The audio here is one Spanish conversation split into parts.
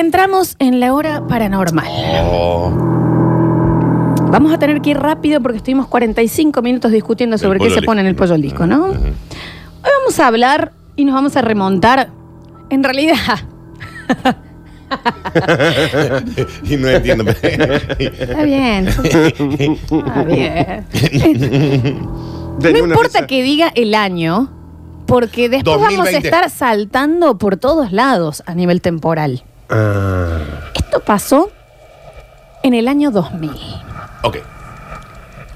entramos en la hora paranormal. Oh, Vamos a tener que ir rápido porque estuvimos 45 minutos discutiendo sobre qué se pone en el pollo al disco, ¿no? Hoy vamos a hablar y nos vamos a remontar. En realidad, y no entiendo. está bien. Está bien. No importa que diga el año, porque después vamos a 2020. estar saltando por todos lados a nivel temporal. Ah, Esto pasó en el año 2000. ok.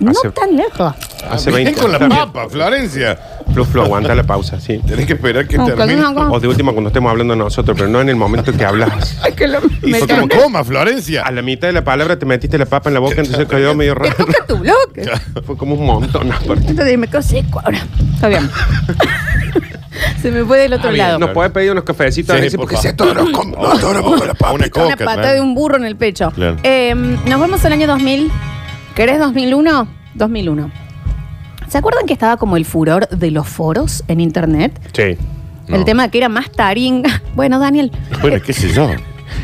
No Hace- tan lejos. hace Ven 20 con la años. papa, Florencia. Flu, Flu, aguanta la pausa, sí. Tenés que esperar que No, termine. O de última cuando estemos hablando nosotros, pero no en el momento que hablas. Ay, que lo- me fue como coma, Florencia. A la mitad de la palabra te metiste la papa en la boca, entonces quedó medio me raro. toca tu bloque. Fue como un montón. aparte. Entonces me quedo seco ahora. Está bien. Se me fue del otro Ah, bien. lado. ¿Nos puedes pedir unos cafecitos? Sí, Alexis? por porque favor. lo como. Oh, todo lo como la. Una Una coca. pata claro. de un burro en el pecho. Claro. Eh, nos vamos al año 2000. ¿Querés 2001? 2001. ¿Se acuerdan que estaba como el furor de los foros en internet? Sí. No. El tema que era más taringa. Bueno, Daniel. Bueno, qué sé yo.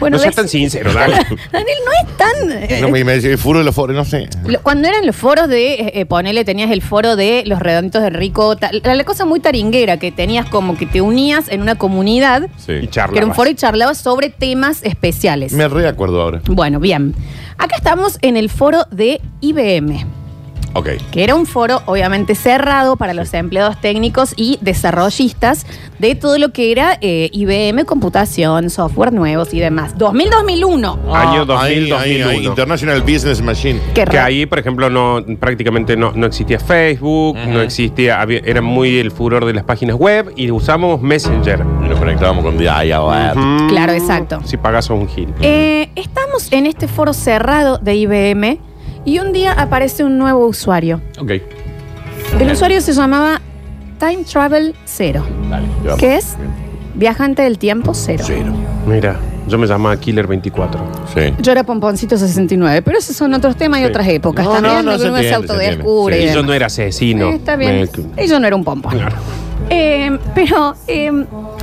Bueno, no seas tan sincero, dale. Daniel no es tan. eh, No me, me dice, furo de los foros, no sé. Lo- Cuando eran los foros de, eh, eh, ponele, tenías el foro de los redonditos de Rico, la, la cosa muy taringuera, que tenías como que te unías en una comunidad, Y Sí. charla. que era un foro y charlabas sobre temas especiales. Me reacuerdo ahora. Bueno, bien. Acá estamos en el foro de IBM, Ok. que era un foro obviamente cerrado para los empleados técnicos y desarrollistas de todo lo que era eh, IBM, computación, software nuevos y demás. 2000-2001. Año Ah, 2000, ahí, ahí, ahí, 2001. International Business Machine. Qué Que raro. ahí, por ejemplo, no prácticamente no, no existía Facebook, no existía, había- era muy el furor de las páginas web y usamos Messenger. Y nos conectábamos con DIY. Ujú. Claro, exacto. Si pagas a un gil. Eh, estamos en este foro cerrado de IBM y un día aparece un nuevo usuario. Ok. El usuario se llamaba Time Travel Zero, Dale, ya. que es viajante del tiempo cero. Cero. Mira, yo me llamaba Killer24. Sí. Yo era Pomponcito 69, pero esos son otros temas y Sí. otras épocas. No, También no, no, se uno se entiende, se autodescubre. entiende. y Y yo demás. no era asesino. Eh, está bien. Me- Y yo no era un pompón. Claro. Eh, pero eh,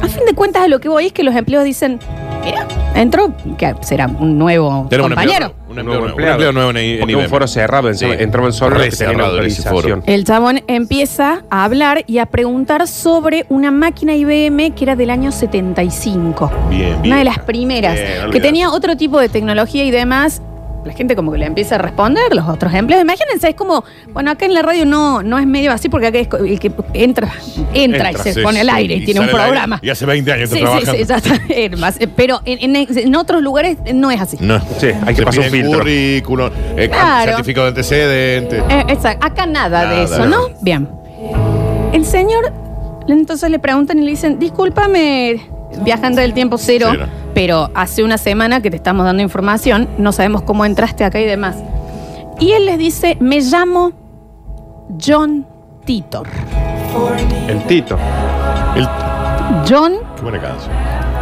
a fin de cuentas a lo que voy es que los empleados dicen, mira, entró, que será un nuevo Tenemos un compañero. Empleado, un empleado, nuevo, un empleado nuevo en, en Porque IBM. un foro cerrado, encima, Sí. entraban solo Re los que tenían cerrado ese foro. autorización. El chabón empieza a hablar y a preguntar sobre una máquina IBM que era del año 75. Bien, bien. Una de las primeras, Bien, que tenía otro tipo de tecnología y demás. La gente como que le empieza a responder, los otros empleados. Imagínense, es como, bueno, acá en la radio no, no es medio así porque acá es co- el que entra, entra, y se Sí, pone al sí. aire y, tiene un sale al aire. programa. Y hace 20 años Sí, está sí, trabajando. sí, ya está. Eh, más, eh, Pero en, en- en otros lugares no es así. No. Sí, hay que Se pasar un piden filtro. currículum, eh, Claro. certificado de antecedentes. Eh, exacto. Acá nada, de Nada, eso, ¿no? no. Bien. El señor, entonces le preguntan y le dicen, discúlpame, viajante del tiempo cero, Cero. Pero hace una semana que te estamos dando información, no sabemos cómo entraste acá y demás. Y él les dice, me llamo John Titor. El Tito. El- John qué buena canción.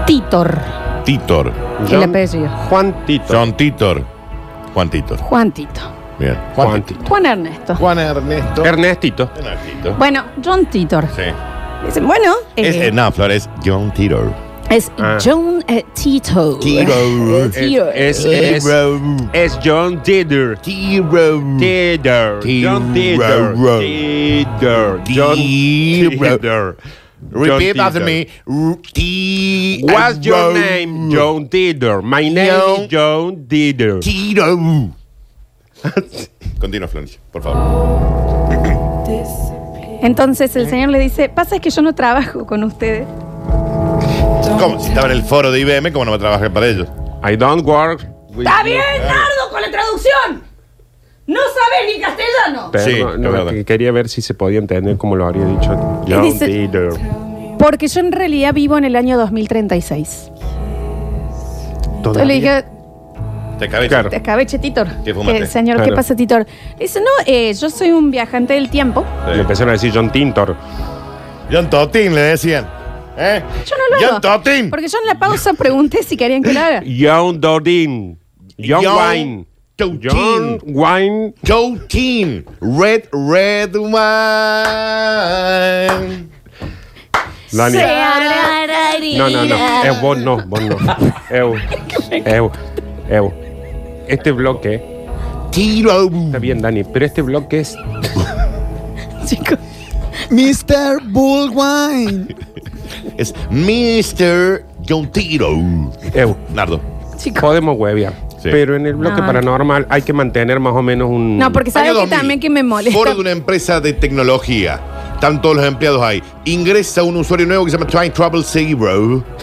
Titor. Titor. El apellido. Juan Tito. John Titor. Juan Titor. Juan Tito. Bien. Juan Tito. Juan Ernesto. Juan Ernesto. Ernestito. Ernestito. Bueno, John Titor. Sí. Dicen, bueno, Es, eh, eh, no, Flores, John Titor. Es Ah. John eh, Tito. Tito. Eh, Tito. Es, es, Tiro. es John Titor. Titor. John Titor. Titor. John. Titor. Repeat after me. T- What's your name? John Titor. My name is John Titor. Tiro. Continúa, Florencia, por favor. Entonces el señor le dice, pasa es que yo no trabajo con ustedes. ¿Cómo? Si estaba en el foro de IBM, ¿cómo no va a trabajar para ellos? I don't work. with ¡Está bien, Nardo, con la traducción! ¡No sabes ni castellano! Pero Sí, no, es no, verdad. que quería ver si se podía entender como lo habría dicho John dice- Titor. Porque yo en realidad vivo en el año 2036. Entonces le dije, Te cabeza. Claro. te escabeche, Titor. Eh, señor, ¿qué Claro. pasa, Titor? Le dice, no, eh, yo soy un viajante del tiempo. Le empezaron a decir John Tintor. John Totin le decían. ¿Eh? Yo no lo John hago. Totin. Porque yo en la pausa pregunté si querían que lo haga. John Dordin. John, John Wine. John Totin. Wine. Totin. Red, red wine. Dani. No, no, no. Eh, vos no, vos no. Eu, eu, eu. Este bloque, Tiro. está bien, Dani, pero este bloque es. Chicos, Mr. Bullwine. Es Mr. John Tiro. Eu. Nardo. chicos. Podemos huevear. Sí. Pero en el bloque No. paranormal hay que mantener más o menos un. No, porque sabes Año que 2000. también que me molesta. Foro de una empresa de tecnología. Están todos los empleados ahí. Ingresa un usuario nuevo que se llama Trying Trouble Zero.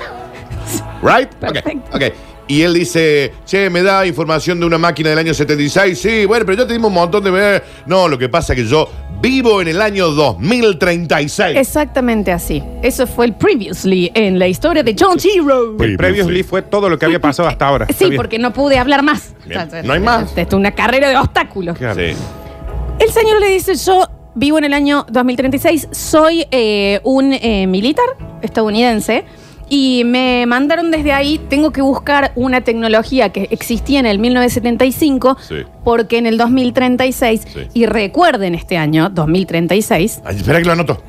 Right? Ok, Perfecto. ok. Y él dice, che, me da información de una máquina del año 76. Sí, bueno, pero yo te dimos un montón de... No, lo que pasa es que yo vivo en el año 2036. Exactamente así. Eso fue el previously en la historia de John Hero. El previously fue todo lo que había pasado hasta ahora. Está Sí, bien. porque no pude hablar más. Bien. No hay más. Esto es una carrera de obstáculos. Claro. Sí. El señor le dice, yo vivo en el año 2036, soy eh, un eh, militar estadounidense y me mandaron desde ahí, tengo que buscar una tecnología que existía en el 1975 Sí. porque en el 2036, Sí. y recuerden este año, 2036, Ay, espera que lo anoto.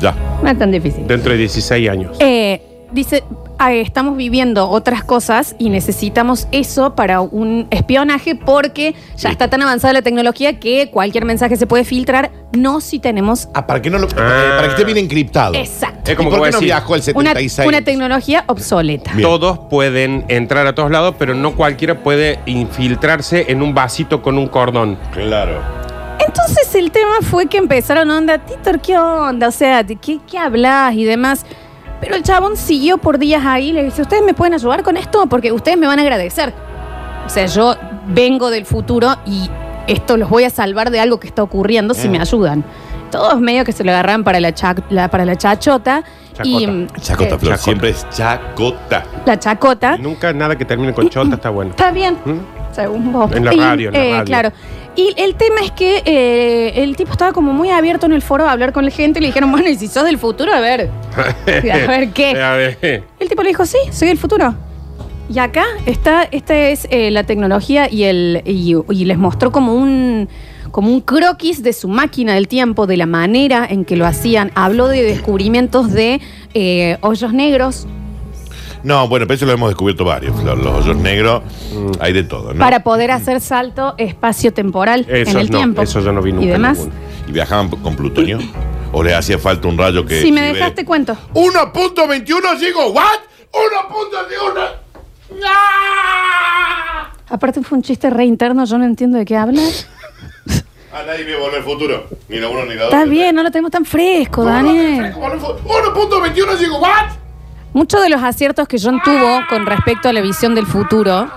Ya. no es tan difícil. Dentro de 16 años. Eh, dice, "Ah, estamos viviendo otras cosas y necesitamos eso para un espionaje porque ya Sí. está tan avanzada la tecnología que cualquier mensaje se puede filtrar, no si tenemos... Ah, para que no lo... Ah. Para que esté bien encriptado. Exacto. Es como ¿Y por que qué voy a no decir, viajó el Una, 76? una tecnología obsoleta. Bien. Todos pueden entrar a todos lados, pero no cualquiera puede infiltrarse en un vasito con un cordón. Claro. Entonces el tema fue que empezaron, onda, Titor, ¿qué onda? O sea, ¿de qué, qué hablas y demás? Pero el chabón siguió por días ahí y le dice, ¿ustedes me pueden ayudar con esto? Porque ustedes me van a agradecer. O sea, yo vengo del futuro y esto los voy a salvar de algo que está ocurriendo si Mm. me ayudan. Todos medio que se lo agarran para la, cha- la- para la chachota. Y, Chacota. mm, Chacota, eh, Flor. Chacota. Siempre es chacota. la chacota. Nunca nada que termine con chota está bueno. Está bien, ¿Mm? según vos. En la Y, radio, en la eh, radio. Claro. Y el tema es que eh, el tipo estaba como muy abierto en el foro a hablar con la gente y le dijeron, bueno, y si sos del futuro, a ver. A ver qué. A ver. El tipo le dijo, sí, soy del futuro. Y acá está, esta es eh, la tecnología y, el, y, y les mostró como un, como un croquis de su máquina del tiempo, de la manera en que lo hacían. Habló de descubrimientos de eh, hoyos negros No, bueno, pero eso lo hemos descubierto varios, Flor. Los hoyos negros, hay de todo, ¿no? para poder hacer salto espacio-temporal en el no, tiempo. esos yo no vi nunca Y demás. ninguno. ¿Y viajaban con plutonio? ¿O les hacía falta un rayo que... Si me dejaste cuento. 1.21, digo, ¿what? 1.21. ¡Ah! Aparte fue un chiste re interno, yo no entiendo de qué hablas. Ah, nadie vio volver al futuro. Ni la uno ni la dos. Está bien, no lo tenemos tan fresco, Daniel. 1.21, digo, ¿what? Muchos de los aciertos que John tuvo con respecto a la visión del futuro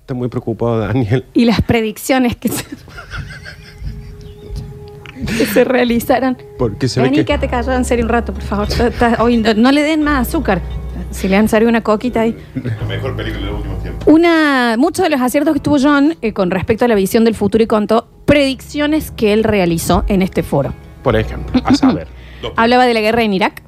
Está muy preocupado, Daniel. y las predicciones que se, que se realizaron. Porque se ve Vení, que. quédate callado en serio un rato, por favor. Está- está- hoy no, no le den más azúcar. Si le han servido una coquita ahí. La mejor película de los últimos tiempos. Una, muchos de los aciertos que tuvo John eh, con respecto a la visión del futuro y contó predicciones que él realizó en este foro. Por ejemplo, a saber. Hablaba de la guerra en Irak,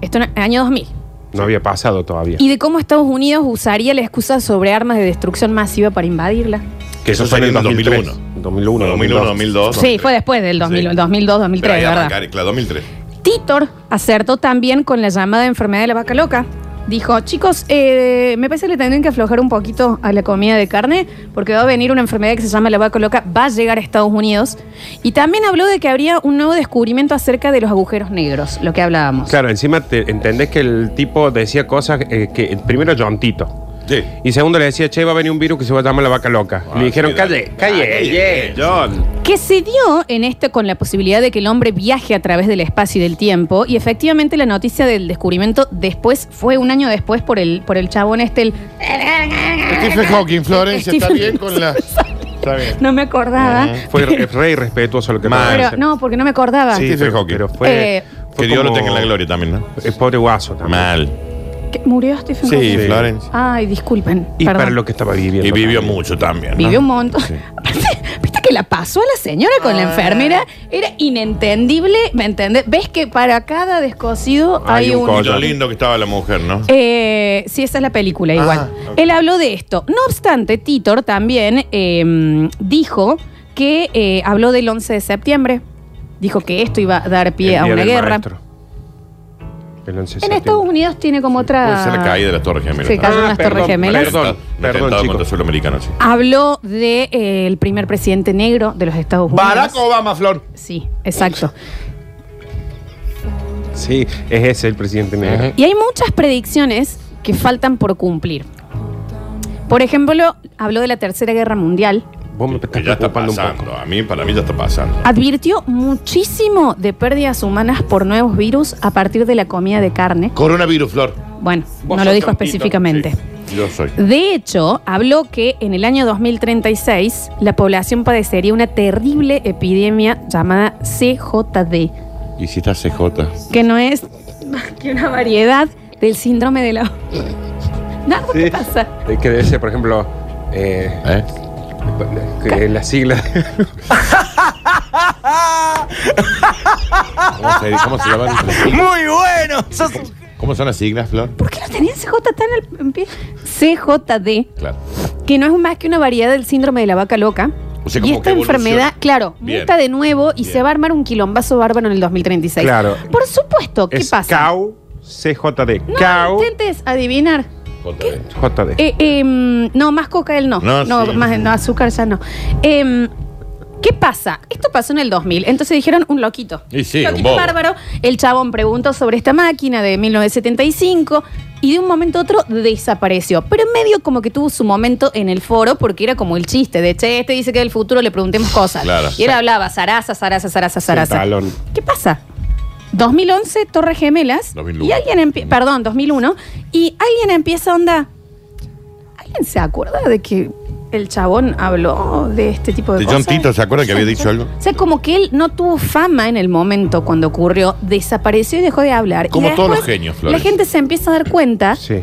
esto en el año 2000, No había pasado todavía. y de cómo Estados Unidos usaría la excusa sobre armas de destrucción masiva para invadirla. Que eso Eso fue en el salió en 2003. 2001. 2001, 2001, 2002. Sí, fue después del 2000, Sí. 2002, 2003, Pero ahí ¿verdad? arrancar, Claro, 2003. Titor acertó también con la llamada enfermedad de la vaca loca. Dijo, chicos, eh, me parece que le tendrían que aflojar un poquito a la comida de carne porque va a venir una enfermedad que se llama la vaca loca, va a llegar a Estados Unidos. Y también habló de que habría un nuevo descubrimiento acerca de los agujeros negros, lo que hablábamos. Claro, encima te entendés que el tipo decía cosas eh, que primero John Tito. Sí. Y segundo le decía, che, va a venir un virus que se va a llamar la vaca loca. Ah, le dijeron, sí, calle, calle, calle, John. Que se dio en esto con la posibilidad de que el hombre viaje a través del espacio y del tiempo. Y efectivamente la noticia del descubrimiento después fue un año después por el, por el chabón este, el... Stephen Hawking, Florencia, ¿está bien con la...? Está bien. No me acordaba. Fue re, re irrespetuoso lo que Pero, no, porque no me acordaba. Sí, Stephen Hawking. pero fue, Eh, fue Que Dios lo tenga en la gloria también, ¿no? El pobre guaso también. Mal. ¿Murió Stephen Sí, Hawking? Florencia. Ay, disculpen. Y perdón. para lo que estaba viviendo. Y vivió también. mucho también. ¿no? Vivió un montón. Aparte, ¿viste que la pasó a la señora con la Ah. enfermera? Era inentendible, ¿me entendés? ¿Ves que para cada descosido hay, Hay un un... Y lo lindo que estaba la mujer, ¿no? Eh, sí, esa es la película igual. Ah, ok. Él habló de esto. No obstante, Titor también eh, dijo que eh, habló del 11 de septiembre. Dijo que esto iba a dar pie El a día una del guerra. maestro. El 11 de En septiembre. Estados Unidos tiene como otra. Puede ser la caída de las Torres Gemelas. Se cayeron Ah, las perdón, Torres Gemelas. perdón. Perdón, chicos. contra sí. Habló de eh, el primer presidente negro de los Estados Unidos. Barack Obama, Flor. Sí, exacto. Sí, es ese el presidente negro. Y hay muchas predicciones que faltan por cumplir. Por ejemplo, habló de la Tercera Guerra Mundial. Vos me estás Que ya está preocupando un pasando. poco. A mí, para mí ya está pasando. Advirtió muchísimo de pérdidas humanas por nuevos virus a partir de la comida de carne. Coronavirus, Flor. Bueno, no lo dijo específicamente. Sí, yo soy. De hecho, habló que en el año 2036 la población padecería una terrible epidemia llamada CJD, ¿Y si está CJ? que no es más que una variedad del síndrome de la... Nardo, ¿qué pasa? Eh, Que ser, por ejemplo, eh, ¿Eh? Que la sigla. ¿Cómo se, cómo se llaman? Muy bueno. Sos- ¿Cómo son las siglas, Flor? ¿Por qué no tenían CJ tan al en pie? CJD, Claro. que no es más que una variedad del síndrome de la vaca loca. O sea, y esta enfermedad, claro, Bien. muta de nuevo y Bien. se va a armar un quilombazo bárbaro en el 2036. Claro. Por supuesto, ¿qué es pasa? CAU CJD. No CAU intentes adivinar. JD. JD. Eh, em, no, más coca él no. No, No, sí. más no, azúcar ya no. Em, ¿Qué pasa? Esto pasó en el 2000. Entonces dijeron un loquito. Y sí, un loquito bobo. bárbaro. El chabón preguntó sobre esta máquina de 1975 y de un momento a otro desapareció. Pero en medio como que tuvo su momento en el foro porque era como el chiste de, che, este dice que del futuro le preguntemos cosas. Claro. Y él hablaba, zaraza, zaraza, zaraza, zaraza. talón. ¿Qué pasa? 2011, Torres Gemelas. 2001. Y alguien empieza, perdón, 2001. Y alguien empieza onda. ¿Alguien se acuerda de que el chabón habló de este tipo de, De John cosas? Tito, ¿se acuerda que había dicho algo? O sea, como que él no tuvo fama en el momento cuando ocurrió, desapareció y dejó de hablar. Como Y todos los genios, Flores. La gente se empieza a dar cuenta Sí.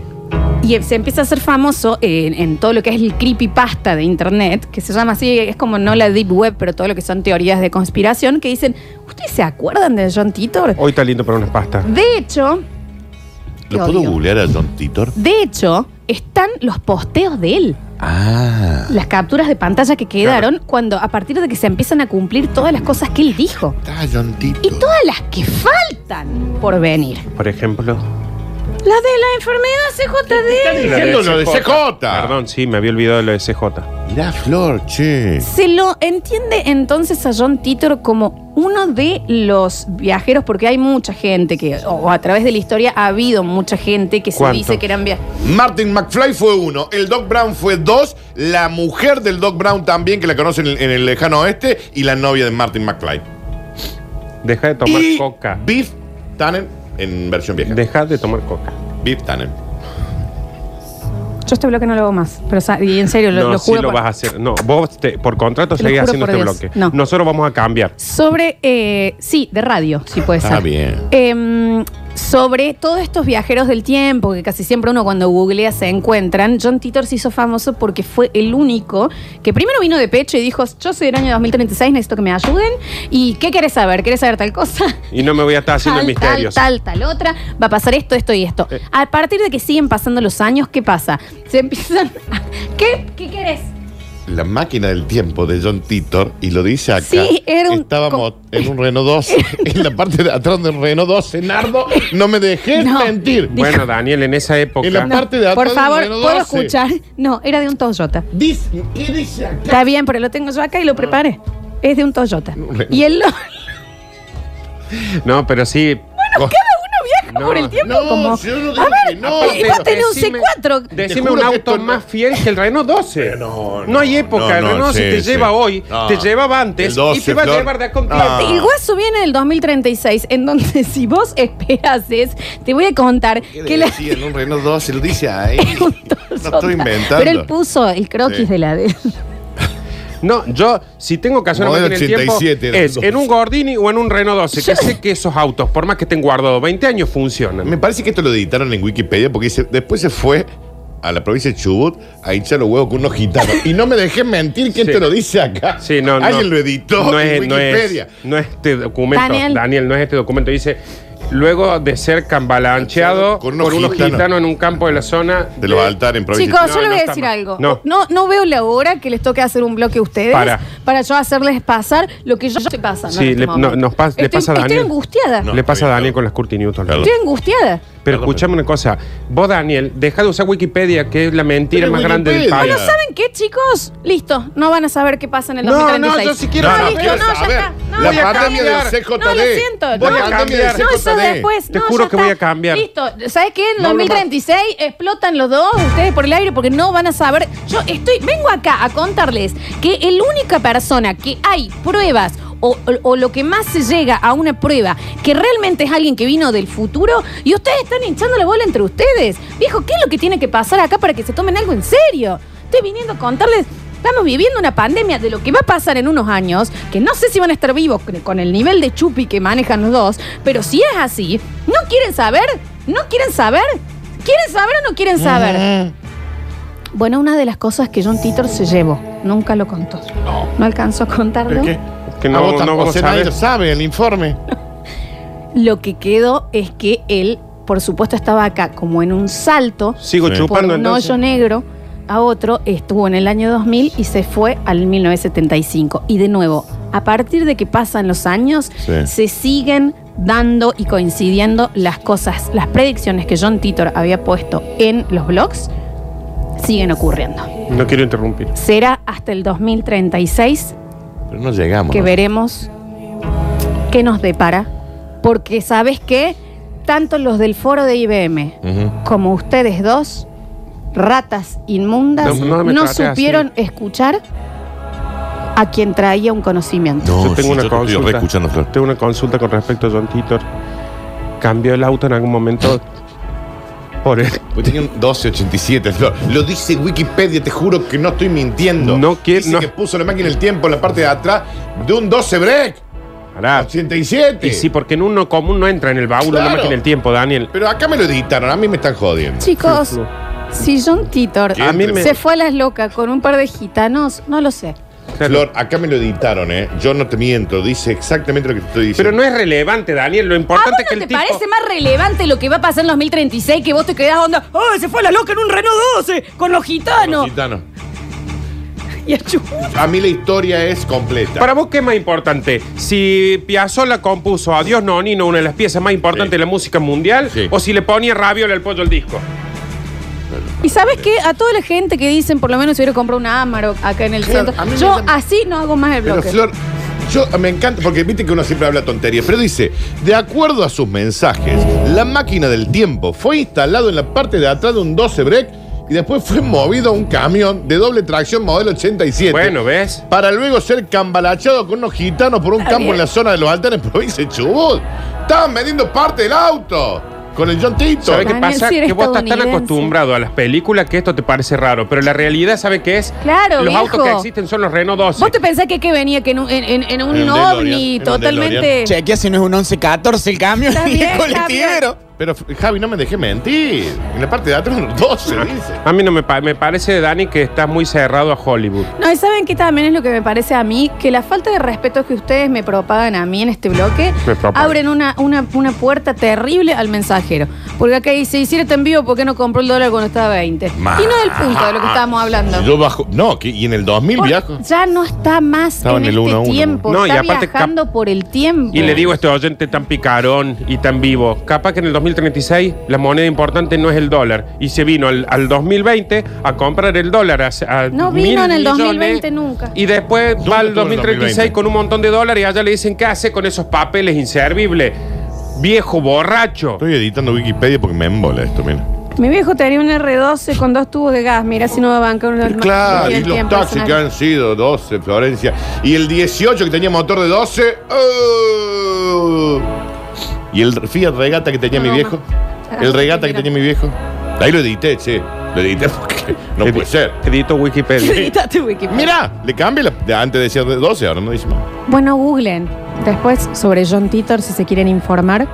Y se empieza a hacer famoso en, en todo lo que es el creepypasta de internet, que se llama así, es como no la deep web, pero todo lo que son teorías de conspiración, que dicen, ¿ustedes se acuerdan de John Titor? Hoy está lindo para unas pastas. De hecho, ¿Lo puedo odio. googlear a John Titor? de hecho, están los posteos de él. Ah. Las capturas de pantalla que quedaron cuando a partir de que se empiezan a cumplir todas las cosas que él dijo. Está John Tito. Y todas las que faltan por venir. Por ejemplo. La de la enfermedad CJD. diciendo lo de CJ. Perdón, sí, me había olvidado de lo de CJ. Mirá, Flor, che. Se lo entiende entonces a John Titor como uno de los viajeros, porque hay mucha gente que, o a través de la historia ha habido mucha gente que se ¿Cuánto? dice que eran viajeros. Martin McFly fue uno, el Doc Brown fue dos, la mujer del Doc Brown también, que la conocen en el, en el lejano oeste, y la novia de Martin McFly. Deja de tomar y coca. Beef Tannen en versión vieja. Deja de tomar coca. Beef Tannen. Yo este bloque no lo hago más, pero sa- y en serio, lo, no, lo sí juro. lo por- vas a hacer. No, vos te- por contrato Te lo seguís juro haciendo por este Dios. bloque. No. Nosotros vamos a cambiar. Sobre, eh, sí, de radio, sí puede Está ser. bien. Em, sobre todos estos viajeros del tiempo, que casi siempre uno cuando googlea se encuentran, John Titor se hizo famoso porque fue el único que primero vino de pecho y dijo, yo soy del año 2036, necesito que me ayuden. ¿Y qué querés saber? ¿Querés saber tal cosa? Y no me voy a estar haciendo tal, misterios. tal, tal, tal otra, va a pasar esto, esto y esto. Eh. A partir de que siguen pasando los años, ¿qué pasa? Se empiezan... a- ¿Qué? ¿Qué querés? La máquina del tiempo de John Titor, y lo dice acá. Sí, era un- Estábamos en un Renault 12, en la parte de atrás del Renault 12, Nardo. No me dejes No. mentir. Bueno, Daniel, en esa época. En la No, parte de atrás por del favor, Renault ¿puedo 12. escuchar? No, era de un Toyota. Dice, ¿Qué dice acá? Está bien, pero lo tengo yo acá y lo preparé. Es de un Toyota. Y él lo... No, pero sí. Cada No, por el tiempo no, como... yo no a dije ver, que no, y vos tenés un decime- C4. Decime juro un que auto esto no- más fiel que el Renault 12. No, No hay época. no, el no, Renault sí, se te sí. lleva hoy, No. te llevaba antes El 12, y te va a Flor. llevar de acá un Ah. tiempo. El guaso viene en el 2036, en donde si vos esperas es, te voy a contar ¿Qué que la... decía en un Renault 12? Lo dice ahí. un No estoy inventando. Pero él puso el croquis Sí. de la de... No, yo, si tengo que hacer una máquina del tiempo, 87 era es el en un Gordini o en un Renault 12, que sé que esos autos, por más que estén guardados 20 años, funcionan. Me parece que esto lo editaron en Wikipedia porque dice, después se fue a la provincia de Chubut a hinchar los huevos con unos gitanos. Y no me dejé mentir que Sí. te lo dice acá. Sí, no, no. Alguien lo editó no en es, no es- Wikipedia. No es este documento, Daniel. Daniel. no es este documento. Dice, luego de ser cambalancheado Con por unos unos gitanos. gitanos en un campo de la zona De los altares en provincia. Chicos, No, yo les no voy a está decir mal. algo. No. No. no, veo la hora que les toque hacer un bloque a ustedes Para. para, yo hacerles pasar lo que yo estoy pasando. Sí, en este le- momento. nos pas- le Estoy- pasa a Estoy Daniel. angustiada. No. le pasa a Daniel con las Curti Newton. Perdón. Estoy angustiada. Pero Perdón, escúchame una cosa. Vos, Daniel, deja de usar Wikipedia, que es la mentira Pero más grande del Wikipedia. país. Bueno, ¿saben qué, chicos? Listo, no van a saber qué pasa en el No, 2036. no, yo sí quiero no, saber. listo, no, ya saber. está. No, La voy a pandemia cambiar. del CJD. No, lo siento. Voy no, a cambiar del No, eso después. Te no, juro ya que voy a cambiar. Listo. ¿Sabes qué? En No hablo 2036 explotan los dos ustedes por el aire porque no van a saber. Yo estoy, vengo acá a contarles que el única persona que hay pruebas o, o- o lo que más se llega a una prueba que realmente es alguien que vino del futuro y ustedes están hinchando la bola entre ustedes. Viejo, ¿qué es lo que tiene que pasar acá para que se tomen algo en serio? Estoy viniendo a contarles. Estamos viviendo una pandemia de lo que va a pasar en unos años, que no sé si van a estar vivos con- el nivel de chupi que manejan los dos, pero si es así, ¿no quieren saber? ¿No quieren saber? ¿Quieren saber o no quieren saber? Bueno, una de las cosas que John Titor se llevó, nunca lo contó. No. No alcanzó a contarlo. ¿Pero qué? Que no- vos no nadie lo sabe el informe. Lo que quedó es que él, por supuesto, estaba acá como en un salto Sigo Sí. por chupando un entonces. hoyo negro a otro, estuvo en el año 2000 y se fue al 1975. Y de nuevo, a partir de que pasan los años, Sí. se siguen dando y coincidiendo las cosas, las predicciones que John Titor había puesto en los blogs, siguen ocurriendo. No quiero interrumpir. Será hasta el 2036 Pero no llegamos. que ¿no? veremos qué nos depara. Porque, ¿sabes qué? Tanto los del foro de IBM como ustedes dos, ratas inmundas, No, no, no me trate supieron escuchar a quien traía un conocimiento. No, yo tengo sí, una yo te estoy consulta. re escuchando, Flor. Tengo una consulta con respecto a John Titor. ¿Cambió el auto en algún momento? Por él. Pues tenía un 1287, Flor. Lo dice Wikipedia, te juro que no estoy mintiendo. No quiere- Dice no. que puso la máquina del tiempo en la parte de atrás de un 12 break. Pará. 87. Y sí, porque en uno común no entra en el baúl de Claro. una máquina del tiempo, Daniel. Pero acá me lo editaron, a mí me están jodiendo. Chicos, si John Titor ¿Quién A mí me- se fue a las locas con un par de gitanos, no lo sé. Flor, acá me lo editaron, ¿eh? Yo no te miento, dice exactamente lo que te estoy diciendo. Pero no es relevante, Daniel. Lo ¿A importante es que no el te tipo. parece más relevante lo que va a pasar en 2036 que vos te quedás onda? ¡Oh, se fue a la loca en un Renault 12 con los gitanos! Los gitanos. Y chu- A mí la historia es completa. Para vos, ¿qué es más importante? Si Piazzolla compuso Adiós Nonino, una de las piezas más importantes Sí. de la música mundial, Sí. o si le ponía Raviol al pollo al disco. Y sabes qué? A toda la gente que dicen, por lo menos si hubiera comprado un Amarok acá en el centro, a mí me yo llama- así no hago más el Pero bloque. Flor, yo me encanta, porque viste que uno siempre habla tonterías, pero dice, de acuerdo a sus mensajes, la máquina del tiempo fue instalado en la parte de atrás de un 12 break y después fue movido a un camión de doble tracción modelo 87. Bueno, ¿ves? Para luego ser cambalachado con unos gitanos por un Está campo bien. en la zona de los altares provincia de Chubut. Estaban vendiendo parte del auto con el John Tito. ¿Sabes qué Daniel, pasa? si eres que vos estás tan estadounidense. acostumbrado a las películas que esto te parece raro, pero la realidad, ¿sabe qué es? Claro, Los viejo. autos que existen son los Renault 12. ¿Vos te pensás que, que venía que en un, en, en- en un En un DeLorean, ovni en un totalmente... DeLorean. Chequea si no es un 11-14 el cambio Está bien, el colectivero. Pero Javi, no me dejé mentir. En la parte de atrás unos 12, dice. A mí no me, pa- me parece, Dani, que estás muy cerrado a Hollywood. No, y saben que también es lo que me parece a mí, que la falta de respeto que ustedes me propagan a mí en este bloque, Me propagan. abren una, una, una puerta terrible al mensajero. Porque acá dice, hiciera este envío, ¿por qué no compró el dólar cuando estaba a 20? Ma- Y no es el punto de lo que estábamos hablando. Yo bajo. No, que- y en el 2000 Por- viajo. Ya no está más Estaba en, en el este tiempo, No, y está aparte cap- viajando por el tiempo. Y le digo a este oyente tan picarón y tan vivo, capaz que en el 2036 la moneda importante no es el dólar. Y se vino al, al 2020 a comprar el dólar a, a No vino en el millones, 2020 nunca. Y después ¿Dónde va al estuvo en el 2036 2020? con un montón de dólares y allá le dicen, ¿qué hace con esos papeles inservibles? Viejo borracho. Estoy editando Wikipedia porque me embola esto, mira. Mi viejo tenía un R12 con dos tubos de gas. Mira si no va a bancar una Claro, y los taxis que han sido 12, Florencia. Y el 18 que tenía motor de 12. ¡oh! Y el Fiat Regata que tenía No, mi no, viejo. no. El Regata que tenía mi viejo. Ahí lo edité, che. Lo edité porque no Edi- puede ser. Edito Wikipedia. Editaste Wikipedia. Mira, le cambié la, de antes decía de 12, ahora no dice más. Bueno, googlen. Después, sobre John Titor, si se quieren informar,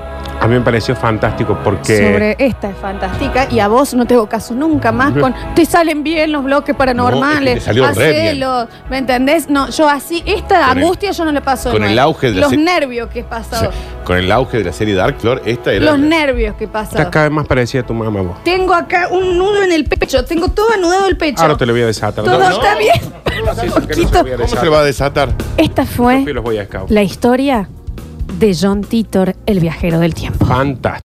A mí me pareció fantástico porque. sobre esta es fantástica y a vos no te hago caso nunca más con te salen bien los bloques paranormales, No, salió hacelo, ¿me entendés? No, yo así, esta Con el- angustia yo no la paso con el auge de la Los nervios que he pasado, Con el auge de la serie Dark Flor, esta era. los nervios que he Estás pasado. cada vez más parecida a tu mamá vos. Tengo acá un nudo en el pecho, tengo todo anudado el pecho. Ahora te lo voy a desatar. todo No, está bien. No lo ¿Cómo se le va a desatar? Esta fue la historia de John Titor, el viajero del tiempo. Fantástico.